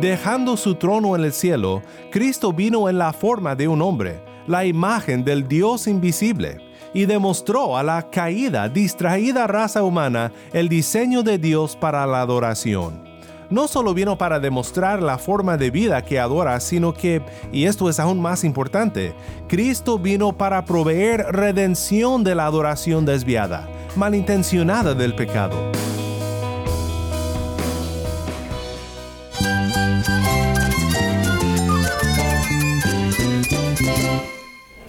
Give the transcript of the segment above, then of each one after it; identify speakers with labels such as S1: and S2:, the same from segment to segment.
S1: Dejando su trono en el cielo, Cristo vino en la forma de un hombre, la imagen del Dios invisible, y demostró a la caída, distraída raza humana el diseño de Dios para la adoración. No solo vino para demostrar la forma de vida que adora, sino que, y esto es aún más importante, Cristo vino para proveer redención de la adoración desviada, malintencionada del pecado.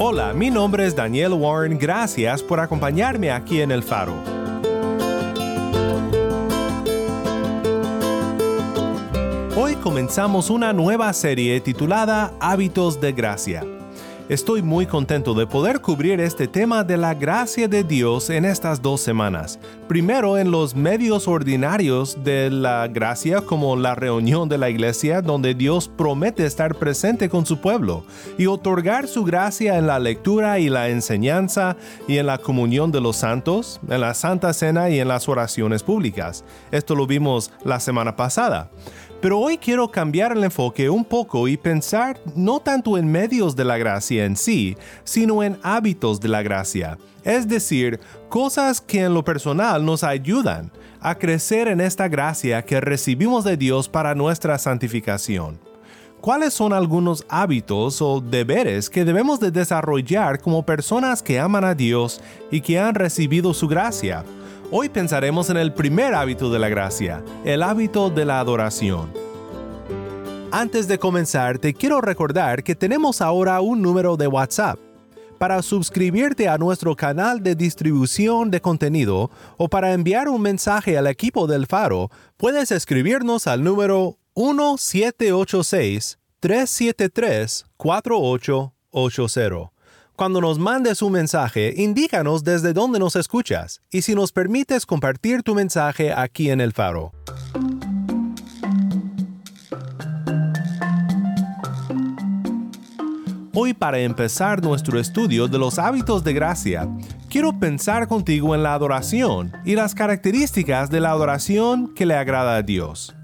S1: Hola, mi nombre es Daniel Warren, gracias por acompañarme aquí en El Faro. Hoy comenzamos una nueva serie titulada Hábitos de Gracia. Estoy muy contento de poder cubrir este tema de la gracia de Dios en estas dos semanas. Primero en los medios ordinarios de la gracia como la reunión de la iglesia donde Dios promete estar presente con su pueblo y otorgar su gracia en la lectura y la enseñanza y en la comunión de los santos, en la Santa Cena y en las oraciones públicas. Esto lo vimos la semana pasada. Pero hoy quiero cambiar el enfoque un poco y pensar no tanto en medios de la gracia en sí, sino en hábitos de la gracia, es decir, cosas que en lo personal nos ayudan a crecer en esta gracia que recibimos de Dios para nuestra santificación. ¿Cuáles son algunos hábitos o deberes que debemos de desarrollar como personas que aman a Dios y que han recibido su gracia? Hoy pensaremos en el primer hábito de la gracia, el hábito de la adoración. Antes de comenzar, te quiero recordar que tenemos ahora un número de WhatsApp. Para suscribirte a nuestro canal de distribución de contenido o para enviar un mensaje al equipo del Faro, puedes escribirnos al número 1786-373-4880. Cuando nos mandes un mensaje, indícanos desde dónde nos escuchas y si nos permites compartir tu mensaje aquí en el faro. Hoy para empezar nuestro estudio de los hábitos de gracia, quiero pensar contigo en la adoración y las características de la adoración que le agrada a Dios.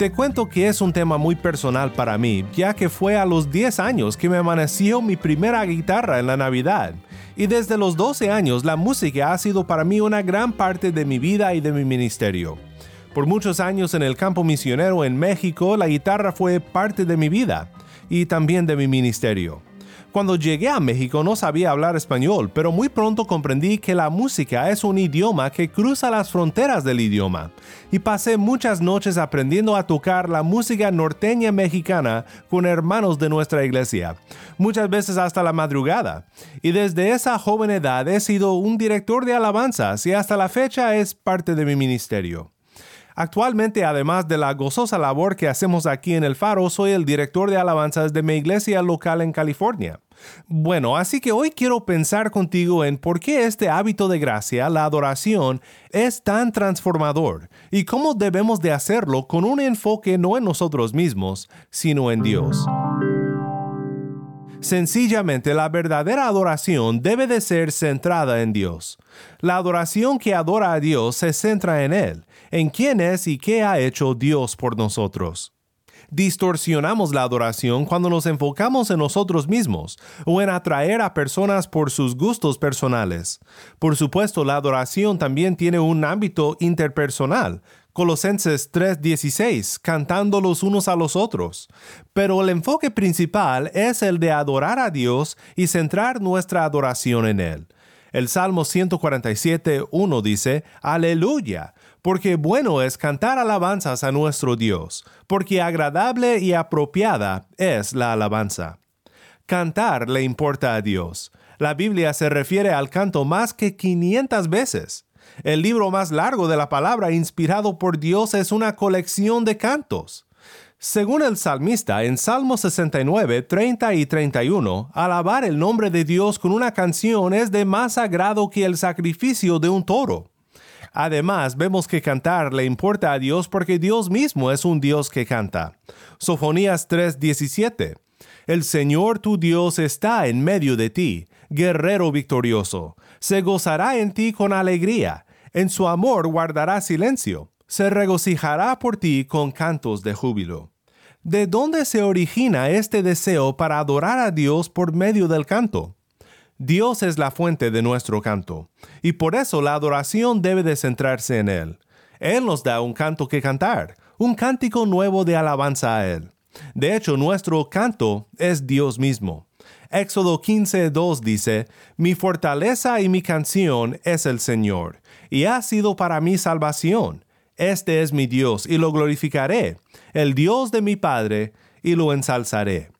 S1: Te cuento que es un tema muy personal para mí, ya que fue a los 10 años que me amaneció mi primera guitarra en la Navidad. Y desde los 12 años la música ha sido para mí una gran parte de mi vida y de mi ministerio. Por muchos años en el campo misionero en México, la guitarra fue parte de mi vida y también de mi ministerio. Cuando llegué a México no sabía hablar español, pero muy pronto comprendí que la música es un idioma que cruza las fronteras del idioma. Y pasé muchas noches aprendiendo a tocar la música norteña mexicana con hermanos de nuestra iglesia, muchas veces hasta la madrugada. Y desde esa joven edad he sido un director de alabanzas y hasta la fecha es parte de mi ministerio. Actualmente, además de la gozosa labor que hacemos aquí en el Faro, soy el director de alabanzas de mi iglesia local en California. Bueno, así que hoy quiero pensar contigo en por qué este hábito de gracia, la adoración, es tan transformador y cómo debemos de hacerlo con un enfoque no en nosotros mismos, sino en Dios. Sencillamente, la verdadera adoración debe de ser centrada en Dios. La adoración que adora a Dios se centra en Él, en quién es y qué ha hecho Dios por nosotros. Distorsionamos la adoración cuando nos enfocamos en nosotros mismos o en atraer a personas por sus gustos personales. Por supuesto, la adoración también tiene un ámbito interpersonal, Colosenses 3:16, cantando los unos a los otros. Pero el enfoque principal es el de adorar a Dios y centrar nuestra adoración en Él. El Salmo 147.1 dice, Aleluya, porque bueno es cantar alabanzas a nuestro Dios, porque agradable y apropiada es la alabanza. Cantar le importa a Dios. La Biblia se refiere al canto más que 500 veces. El libro más largo de la palabra inspirado por Dios es una colección de cantos. Según el salmista en Salmo 69, 30 y 31, alabar el nombre de Dios con una canción es de más agrado que el sacrificio de un toro. Además, vemos que cantar le importa a Dios porque Dios mismo es un Dios que canta. Sofonías 3:17. El Señor tu Dios está en medio de ti, guerrero victorioso. Se gozará en ti con alegría, en su amor guardará silencio se regocijará por ti con cantos de júbilo. ¿De dónde se origina este deseo para adorar a Dios por medio del canto? Dios es la fuente de nuestro canto, y por eso la adoración debe de centrarse en Él. Él nos da un canto que cantar, un cántico nuevo de alabanza a Él. De hecho, nuestro canto es Dios mismo. Éxodo 15.2 dice, Mi fortaleza y mi canción es el Señor, y ha sido para mi salvación este es mi Dios, y lo glorificaré, el Dios de mi Padre, y lo ensalzaré.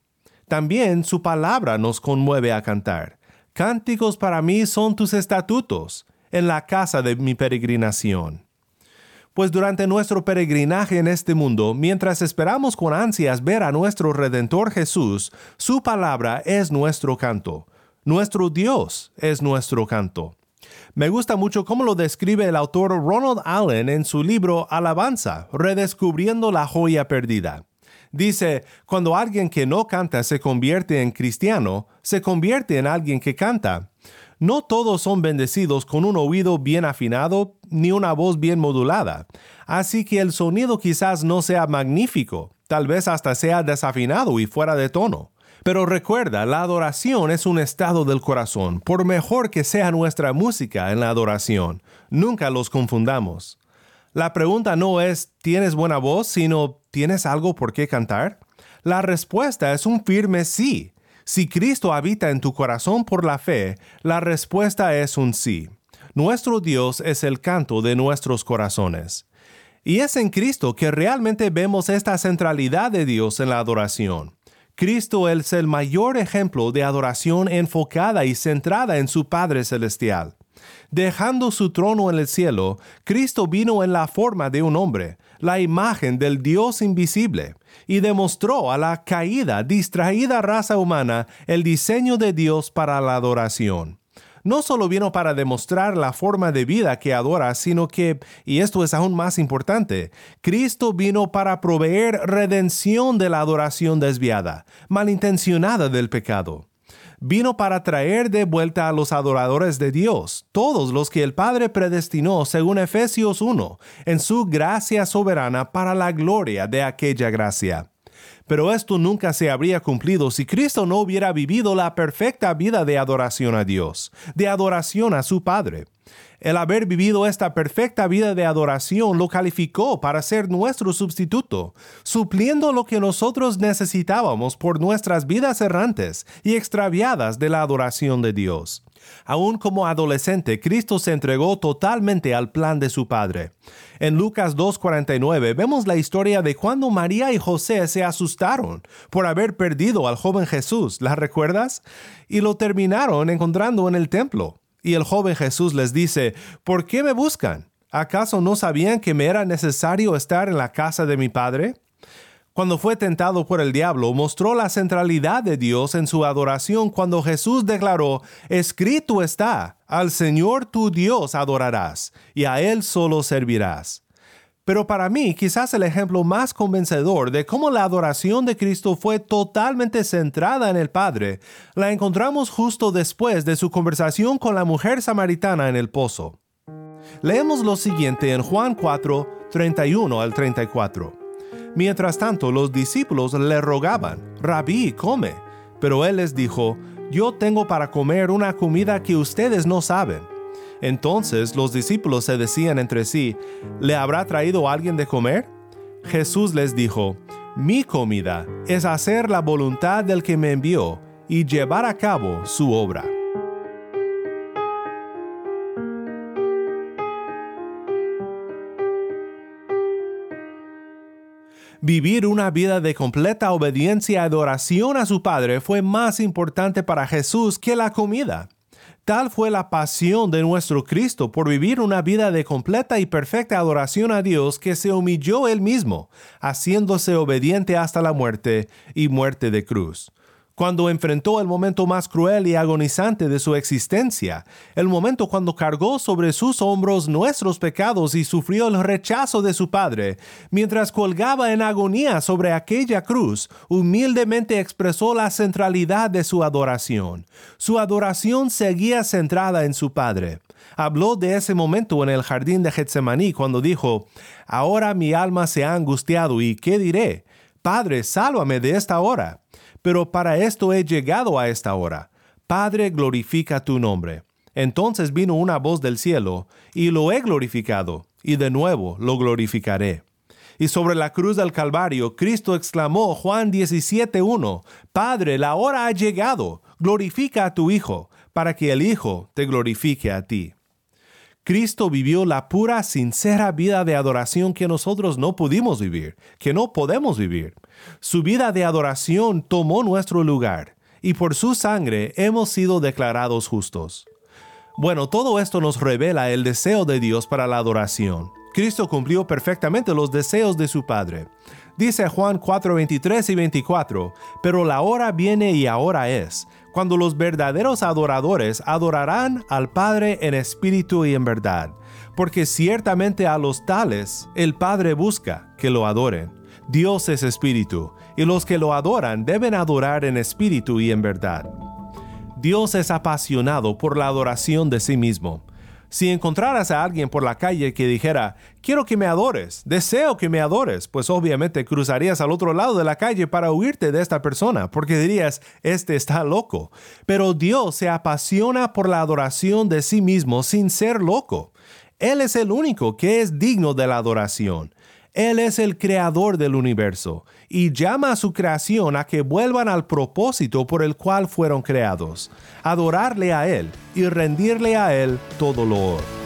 S1: También su palabra nos conmueve a cantar. Cánticos para mí son tus estatutos, en la casa de mi peregrinación. Pues durante nuestro peregrinaje en este mundo, mientras esperamos con ansias ver a nuestro Redentor Jesús, su palabra es nuestro canto. Nuestro Dios es nuestro canto. Me gusta mucho cómo lo describe el autor Ronald Allen en su libro Alabanza, Redescubriendo la joya perdida. Dice, cuando alguien que no canta se convierte en cristiano, se convierte en alguien que canta. No todos son bendecidos con un oído bien afinado ni una voz bien modulada, así que el sonido quizás no sea magnífico, tal vez hasta sea desafinado y fuera de tono. Pero recuerda, la adoración es un estado del corazón, por mejor que sea nuestra música en la adoración. Nunca los confundamos. La pregunta no es ¿tienes buena voz? sino ¿tienes algo por qué cantar? La respuesta es un firme sí. Si Cristo habita en tu corazón por la fe, la respuesta es un sí. Nuestro Dios es el canto de nuestros corazones. Y es en Cristo que realmente vemos esta centralidad de Dios en la adoración. Cristo es el mayor ejemplo de adoración enfocada y centrada en su Padre Celestial. Dejando su trono en el cielo, Cristo vino en la forma de un hombre, la imagen del Dios invisible, y demostró a la caída, distraída raza humana el diseño de Dios para la adoración no solo vino para demostrar la forma de vida que adora, sino que, y esto es aún más importante, Cristo vino para proveer redención de la adoración desviada, malintencionada del pecado. Vino para traer de vuelta a los adoradores de Dios, todos los que el Padre predestinó según Efesios 1, en su gracia soberana para la gloria de aquella gracia. Pero esto nunca se habría cumplido si Cristo no hubiera vivido la perfecta vida de adoración a Dios, de adoración a su Padre. El haber vivido esta perfecta vida de adoración lo calificó para ser nuestro sustituto, supliendo lo que nosotros necesitábamos por nuestras vidas errantes y extraviadas de la adoración de Dios. Aún como adolescente, Cristo se entregó totalmente al plan de su Padre. En Lucas 2.49 vemos la historia de cuando María y José se asustaron por haber perdido al joven Jesús, ¿la recuerdas? Y lo terminaron encontrando en el templo. Y el joven Jesús les dice, ¿por qué me buscan? ¿Acaso no sabían que me era necesario estar en la casa de mi Padre? Cuando fue tentado por el diablo, mostró la centralidad de Dios en su adoración cuando Jesús declaró, escrito está, al Señor tu Dios adorarás, y a Él solo servirás. Pero para mí, quizás el ejemplo más convencedor de cómo la adoración de Cristo fue totalmente centrada en el Padre, la encontramos justo después de su conversación con la mujer samaritana en el pozo. Leemos lo siguiente en Juan 4, 31 al 34. Mientras tanto, los discípulos le rogaban, Rabí, come. Pero él les dijo, Yo tengo para comer una comida que ustedes no saben. Entonces los discípulos se decían entre sí, ¿le habrá traído alguien de comer? Jesús les dijo, Mi comida es hacer la voluntad del que me envió y llevar a cabo su obra. Vivir una vida de completa obediencia y adoración a su Padre fue más importante para Jesús que la comida. Tal fue la pasión de nuestro Cristo por vivir una vida de completa y perfecta adoración a Dios que se humilló él mismo, haciéndose obediente hasta la muerte y muerte de cruz cuando enfrentó el momento más cruel y agonizante de su existencia, el momento cuando cargó sobre sus hombros nuestros pecados y sufrió el rechazo de su Padre, mientras colgaba en agonía sobre aquella cruz, humildemente expresó la centralidad de su adoración. Su adoración seguía centrada en su Padre. Habló de ese momento en el jardín de Getsemaní cuando dijo, Ahora mi alma se ha angustiado y ¿qué diré? Padre, sálvame de esta hora pero para esto he llegado a esta hora. Padre, glorifica tu nombre. Entonces vino una voz del cielo, y lo he glorificado, y de nuevo lo glorificaré. Y sobre la cruz del Calvario, Cristo exclamó Juan 17.1, Padre, la hora ha llegado, glorifica a tu Hijo, para que el Hijo te glorifique a ti. Cristo vivió la pura, sincera vida de adoración que nosotros no pudimos vivir, que no podemos vivir. Su vida de adoración tomó nuestro lugar, y por su sangre hemos sido declarados justos. Bueno, todo esto nos revela el deseo de Dios para la adoración. Cristo cumplió perfectamente los deseos de su Padre. Dice Juan 4, 23 y 24, pero la hora viene y ahora es, cuando los verdaderos adoradores adorarán al Padre en espíritu y en verdad, porque ciertamente a los tales el Padre busca que lo adoren. Dios es espíritu, y los que lo adoran deben adorar en espíritu y en verdad. Dios es apasionado por la adoración de sí mismo. Si encontraras a alguien por la calle que dijera, quiero que me adores, deseo que me adores, pues obviamente cruzarías al otro lado de la calle para huirte de esta persona, porque dirías, este está loco. Pero Dios se apasiona por la adoración de sí mismo sin ser loco. Él es el único que es digno de la adoración. Él es el creador del universo y llama a su creación a que vuelvan al propósito por el cual fueron creados, adorarle a Él y rendirle a Él todo lo honor.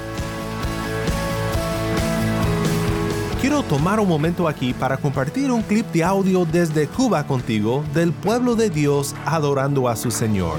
S1: Quiero tomar un momento aquí para compartir un clip de audio desde Cuba contigo del pueblo de Dios adorando a su Señor.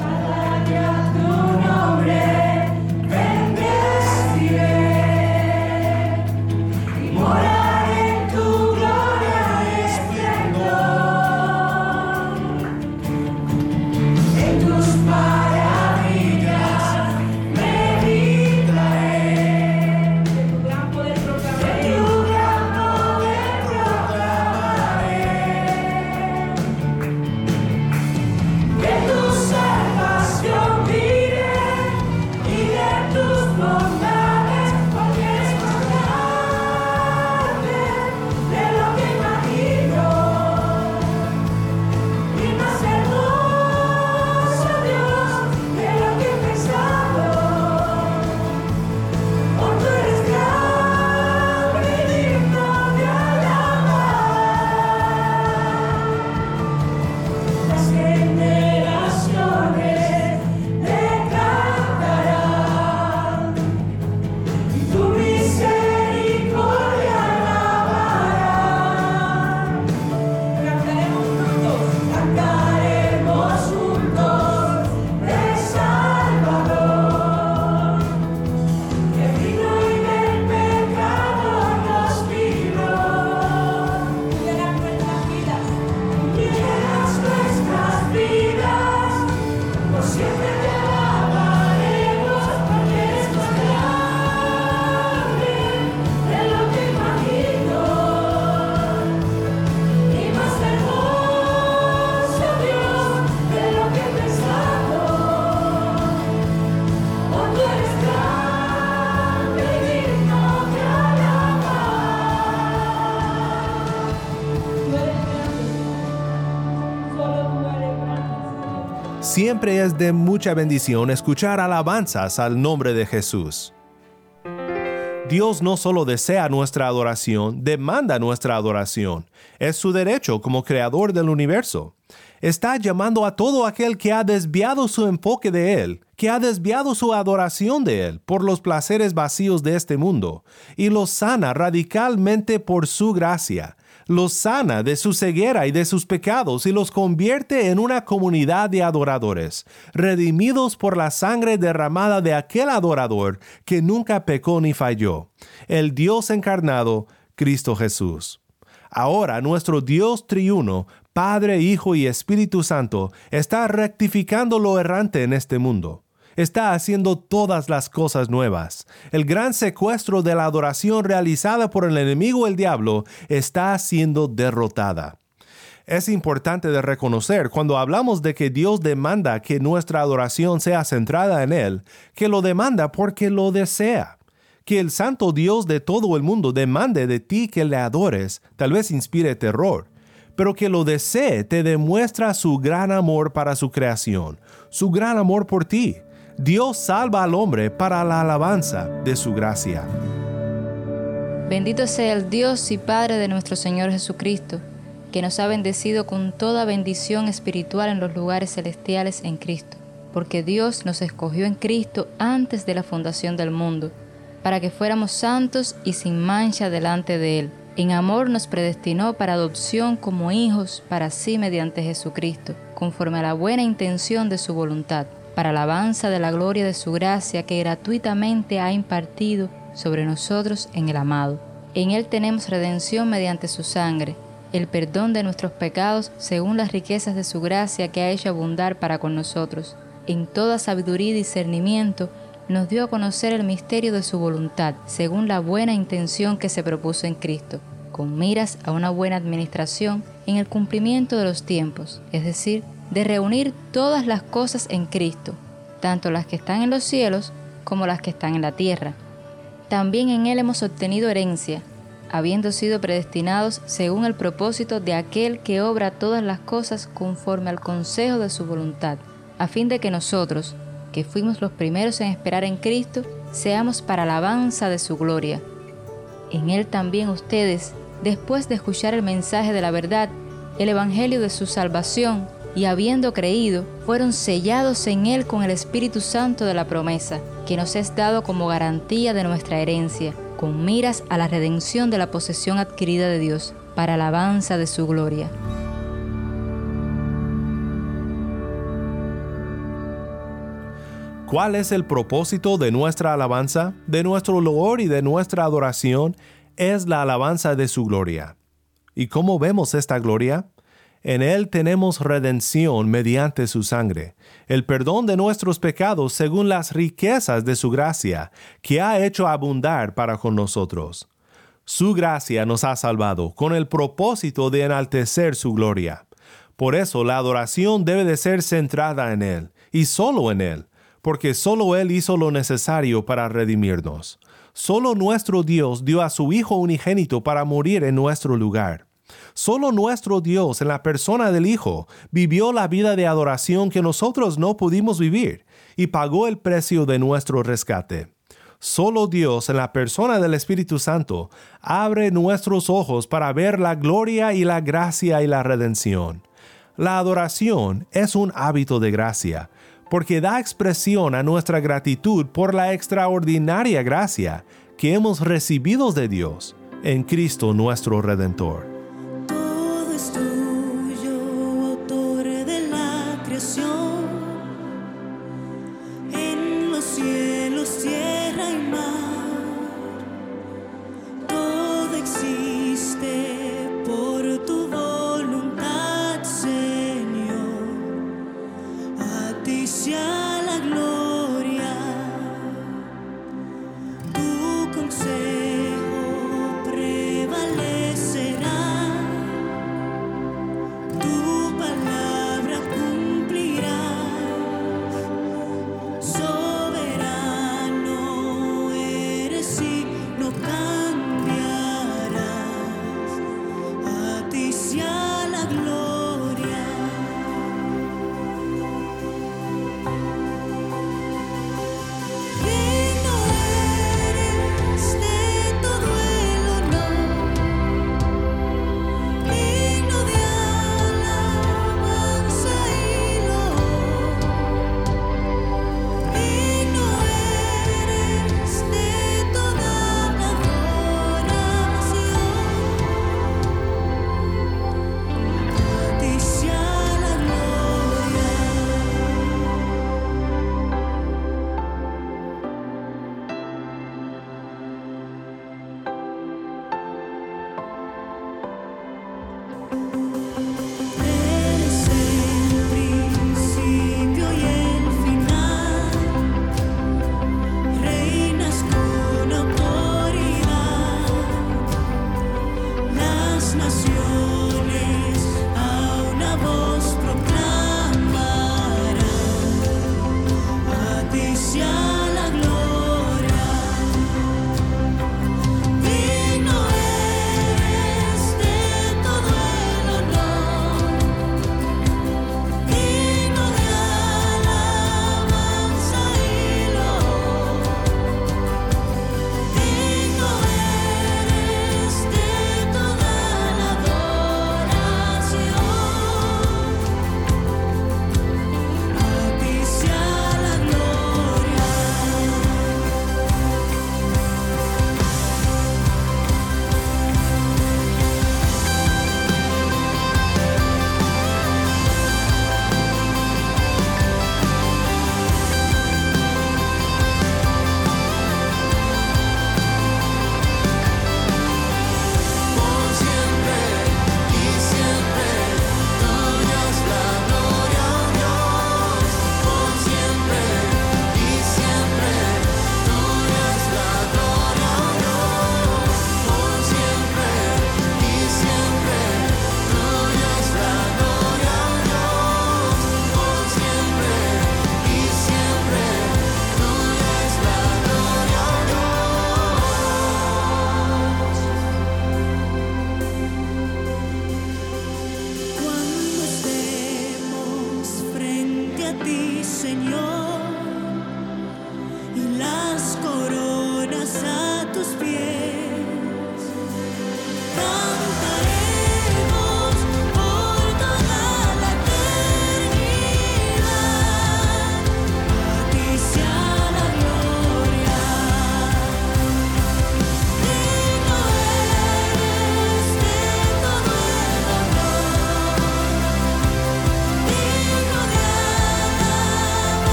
S1: Siempre es de mucha bendición escuchar alabanzas al nombre de Jesús. Dios no solo desea nuestra adoración, demanda nuestra adoración. Es su derecho como creador del universo. Está llamando a todo aquel que ha desviado su enfoque de Él, que ha desviado su adoración de Él por los placeres vacíos de este mundo, y lo sana radicalmente por su gracia los sana de su ceguera y de sus pecados y los convierte en una comunidad de adoradores, redimidos por la sangre derramada de aquel adorador que nunca pecó ni falló, el Dios encarnado, Cristo Jesús. Ahora nuestro Dios triuno, Padre, Hijo y Espíritu Santo, está rectificando lo errante en este mundo está haciendo todas las cosas nuevas. El gran secuestro de la adoración realizada por el enemigo el diablo está siendo derrotada. Es importante de reconocer cuando hablamos de que Dios demanda que nuestra adoración sea centrada en Él, que lo demanda porque lo desea. Que el santo Dios de todo el mundo demande de ti que le adores, tal vez inspire terror, pero que lo desee te demuestra su gran amor para su creación, su gran amor por ti, Dios salva al hombre para la alabanza de su gracia.
S2: Bendito sea el Dios y Padre de nuestro Señor Jesucristo, que nos ha bendecido con toda bendición espiritual en los lugares celestiales en Cristo, porque Dios nos escogió en Cristo antes de la fundación del mundo, para que fuéramos santos y sin mancha delante de Él. En amor nos predestinó para adopción como hijos para sí mediante Jesucristo, conforme a la buena intención de su voluntad para alabanza de la gloria de su gracia que gratuitamente ha impartido sobre nosotros en el amado. En Él tenemos redención mediante su sangre, el perdón de nuestros pecados según las riquezas de su gracia que ha hecho abundar para con nosotros. En toda sabiduría y discernimiento nos dio a conocer el misterio de su voluntad, según la buena intención que se propuso en Cristo, con miras a una buena administración en el cumplimiento de los tiempos, es decir, de reunir todas las cosas en Cristo, tanto las que están en los cielos como las que están en la tierra. También en Él hemos obtenido herencia, habiendo sido predestinados según el propósito de aquel que obra todas las cosas conforme al consejo de su voluntad, a fin de que nosotros, que fuimos los primeros en esperar en Cristo, seamos para alabanza de su gloria. En Él también ustedes, después de escuchar el mensaje de la verdad, el Evangelio de su salvación, y habiendo creído, fueron sellados en Él con el Espíritu Santo de la promesa, que nos es dado como garantía de nuestra herencia, con miras a la redención de la posesión adquirida de Dios, para alabanza de su gloria.
S1: ¿Cuál es el propósito de nuestra alabanza, de nuestro loor y de nuestra adoración? Es la alabanza de su gloria. ¿Y cómo vemos esta gloria? En Él tenemos redención mediante su sangre, el perdón de nuestros pecados según las riquezas de su gracia, que ha hecho abundar para con nosotros. Su gracia nos ha salvado con el propósito de enaltecer su gloria. Por eso la adoración debe de ser centrada en Él, y solo en Él, porque solo Él hizo lo necesario para redimirnos. Solo nuestro Dios dio a su Hijo unigénito para morir en nuestro lugar. Solo nuestro Dios en la persona del Hijo vivió la vida de adoración que nosotros no pudimos vivir y pagó el precio de nuestro rescate. Solo Dios en la persona del Espíritu Santo abre nuestros ojos para ver la gloria y la gracia y la redención. La adoración es un hábito de gracia, porque da expresión a nuestra gratitud por la extraordinaria gracia que hemos recibido de Dios en Cristo nuestro Redentor.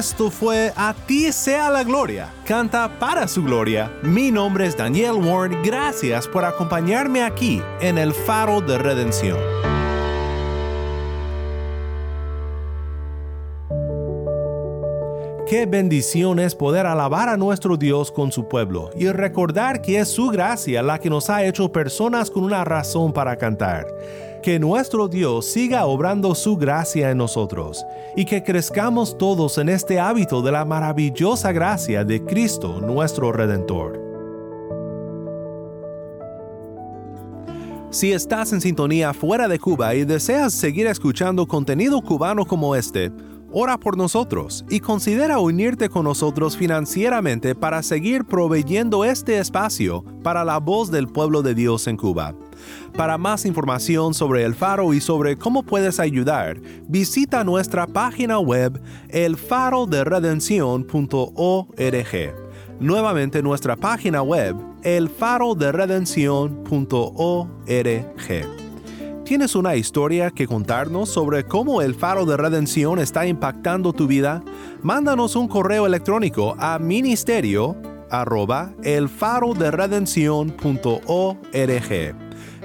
S1: Esto fue A ti sea la gloria. Canta para su gloria. Mi nombre es Daniel Warren. Gracias por acompañarme aquí en el faro de redención. Qué bendición es poder alabar a nuestro Dios con su pueblo y recordar que es su gracia la que nos ha hecho personas con una razón para cantar. Que nuestro Dios siga obrando su gracia en nosotros y que crezcamos todos en este hábito de la maravillosa gracia de Cristo nuestro Redentor. Si estás en sintonía fuera de Cuba y deseas seguir escuchando contenido cubano como este, ora por nosotros y considera unirte con nosotros financieramente para seguir proveyendo este espacio para la voz del pueblo de Dios en Cuba. Para más información sobre el faro y sobre cómo puedes ayudar, visita nuestra página web elfaroderedención.org. Nuevamente nuestra página web elfaroderedención.org. ¿Tienes una historia que contarnos sobre cómo el faro de redención está impactando tu vida? Mándanos un correo electrónico a ministerio arroba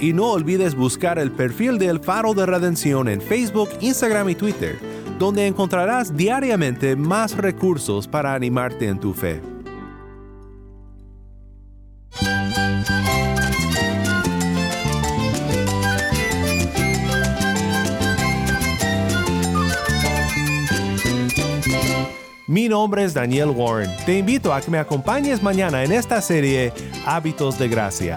S1: Y no olvides buscar el perfil del Faro de Redención en Facebook, Instagram y Twitter, donde encontrarás diariamente más recursos para animarte en tu fe. Mi nombre es Daniel Warren. Te invito a que me acompañes mañana en esta serie Hábitos de Gracia.